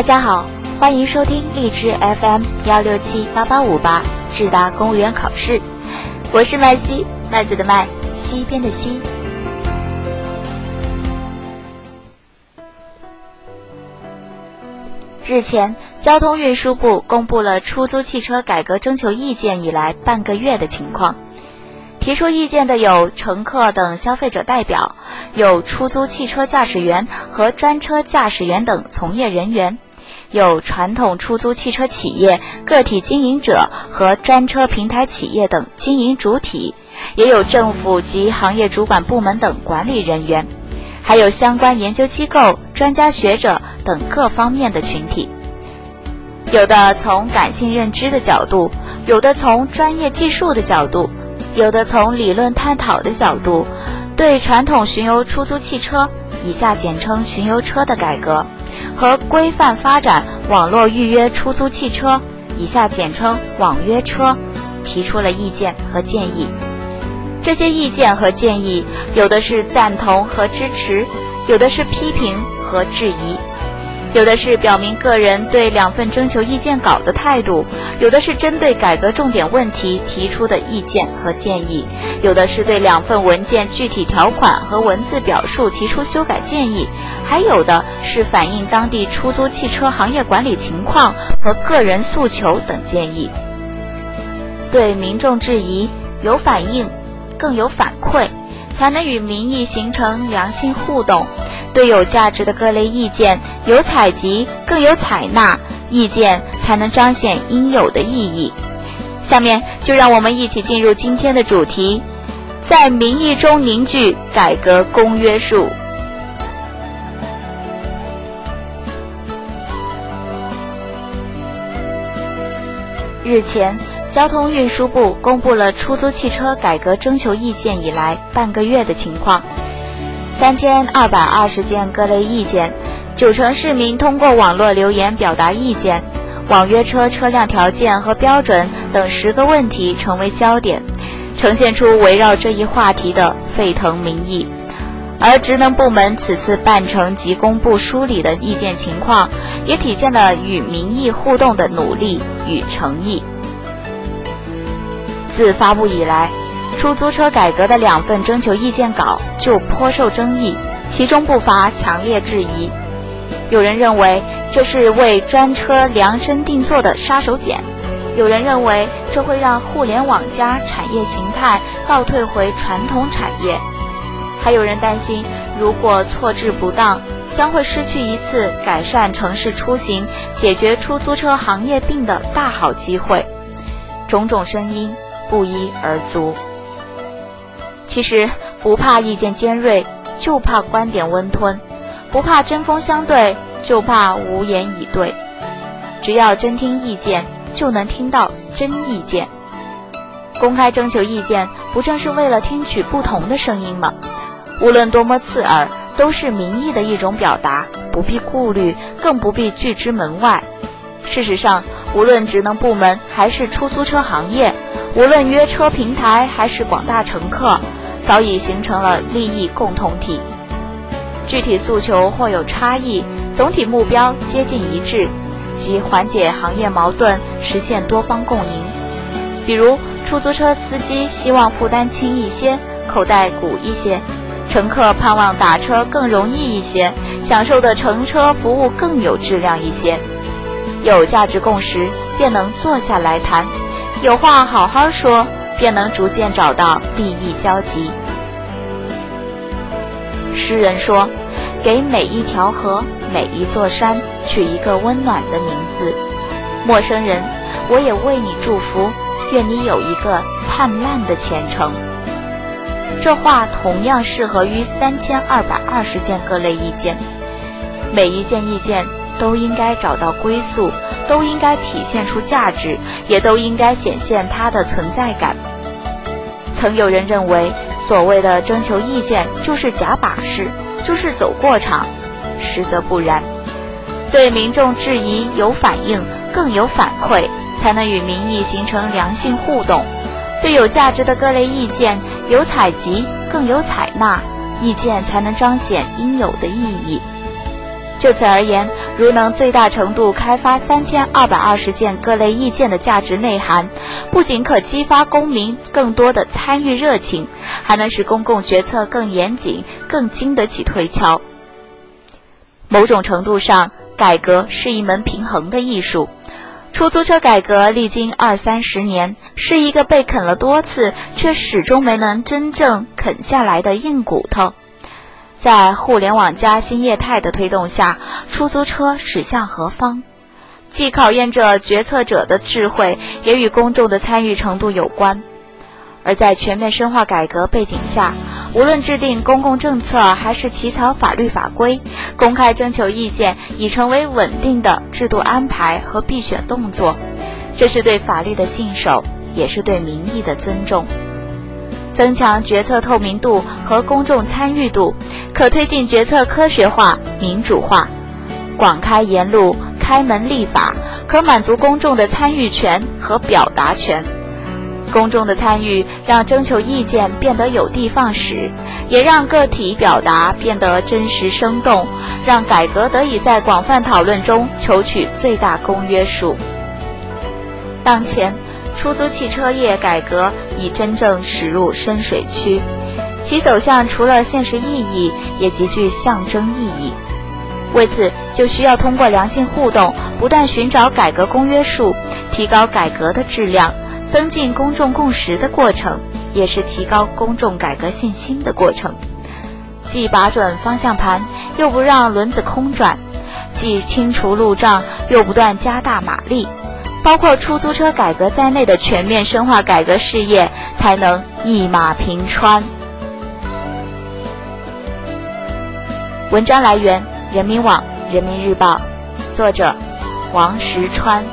大家好，欢迎收听荔枝 FM 幺六七八八五八智达公务员考试，我是麦西，麦子的麦，西边的西。日前，交通运输部公布了出租汽车改革征求意见以来半个月的情况。提出意见的有乘客等消费者代表，有出租汽车驾驶员和专车驾驶员等从业人员，有传统出租汽车企业个体经营者和专车平台企业等经营主体，也有政府及行业主管部门等管理人员，还有相关研究机构、专家学者等各方面的群体。有的从感性认知的角度，有的从专业技术的角度。有的从理论探讨的角度，对传统巡游出租汽车（以下简称巡游车）的改革和规范发展网络预约出租汽车（以下简称网约车）提出了意见和建议。这些意见和建议，有的是赞同和支持，有的是批评和质疑。有的是表明个人对两份征求意见稿的态度，有的是针对改革重点问题提出的意见和建议，有的是对两份文件具体条款和文字表述提出修改建议，还有的是反映当地出租汽车行业管理情况和个人诉求等建议。对民众质疑有反应，更有反馈，才能与民意形成良性互动。对有价值的各类意见有采集，更有采纳，意见才能彰显应有的意义。下面就让我们一起进入今天的主题，在民意中凝聚改革公约数。日前，交通运输部公布了出租汽车改革征求意见以来半个月的情况。三千二百二十件各类意见，九成市民通过网络留言表达意见，网约车车辆条件和标准等十个问题成为焦点，呈现出围绕这一话题的沸腾民意。而职能部门此次办成及公布梳理的意见情况，也体现了与民意互动的努力与诚意。自发布以来。出租车改革的两份征求意见稿就颇受争议，其中不乏强烈质疑。有人认为这是为专车量身定做的杀手锏，有人认为这会让互联网加产业形态倒退回传统产业，还有人担心，如果错置不当，将会失去一次改善城市出行、解决出租车行业病的大好机会。种种声音不一而足。其实不怕意见尖锐，就怕观点温吞；不怕针锋相对，就怕无言以对。只要真听意见，就能听到真意见。公开征求意见，不正是为了听取不同的声音吗？无论多么刺耳，都是民意的一种表达，不必顾虑，更不必拒之门外。事实上，无论职能部门还是出租车行业，无论约车平台还是广大乘客。早已形成了利益共同体，具体诉求或有差异，总体目标接近一致，即缓解行业矛盾，实现多方共赢。比如，出租车司机希望负担轻一些，口袋鼓一些；乘客盼望打车更容易一些，享受的乘车服务更有质量一些。有价值共识，便能坐下来谈，有话好好说。便能逐渐找到利益交集。诗人说：“给每一条河、每一座山取一个温暖的名字。”陌生人，我也为你祝福，愿你有一个灿烂的前程。这话同样适合于三千二百二十件各类意见，每一件意见都应该找到归宿，都应该体现出价值，也都应该显现它的存在感。曾有人认为，所谓的征求意见就是假把式，就是走过场，实则不然。对民众质疑有反应，更有反馈，才能与民意形成良性互动；对有价值的各类意见有采集，更有采纳，意见才能彰显应有的意义。就此而言，如能最大程度开发三千二百二十件各类意见的价值内涵，不仅可激发公民更多的参与热情，还能使公共决策更严谨、更经得起推敲。某种程度上，改革是一门平衡的艺术。出租车改革历经二三十年，是一个被啃了多次却始终没能真正啃下来的硬骨头。在互联网加新业态的推动下，出租车驶向何方，既考验着决策者的智慧，也与公众的参与程度有关。而在全面深化改革背景下，无论制定公共政策还是起草法律法规，公开征求意见已成为稳定的制度安排和必选动作。这是对法律的信守，也是对民意的尊重。增强决策透明度和公众参与度，可推进决策科学化、民主化；广开言路、开门立法，可满足公众的参与权和表达权。公众的参与让征求意见变得有的放矢，也让个体表达变得真实生动，让改革得以在广泛讨论中求取最大公约数。当前。出租汽车业改革已真正驶入深水区，其走向除了现实意义，也极具象征意义。为此，就需要通过良性互动，不断寻找改革公约数，提高改革的质量，增进公众共识的过程，也是提高公众改革信心的过程。既把准方向盘，又不让轮子空转；既清除路障，又不断加大马力。包括出租车改革在内的全面深化改革事业，才能一马平川。文章来源：人民网、人民日报，作者：王石川。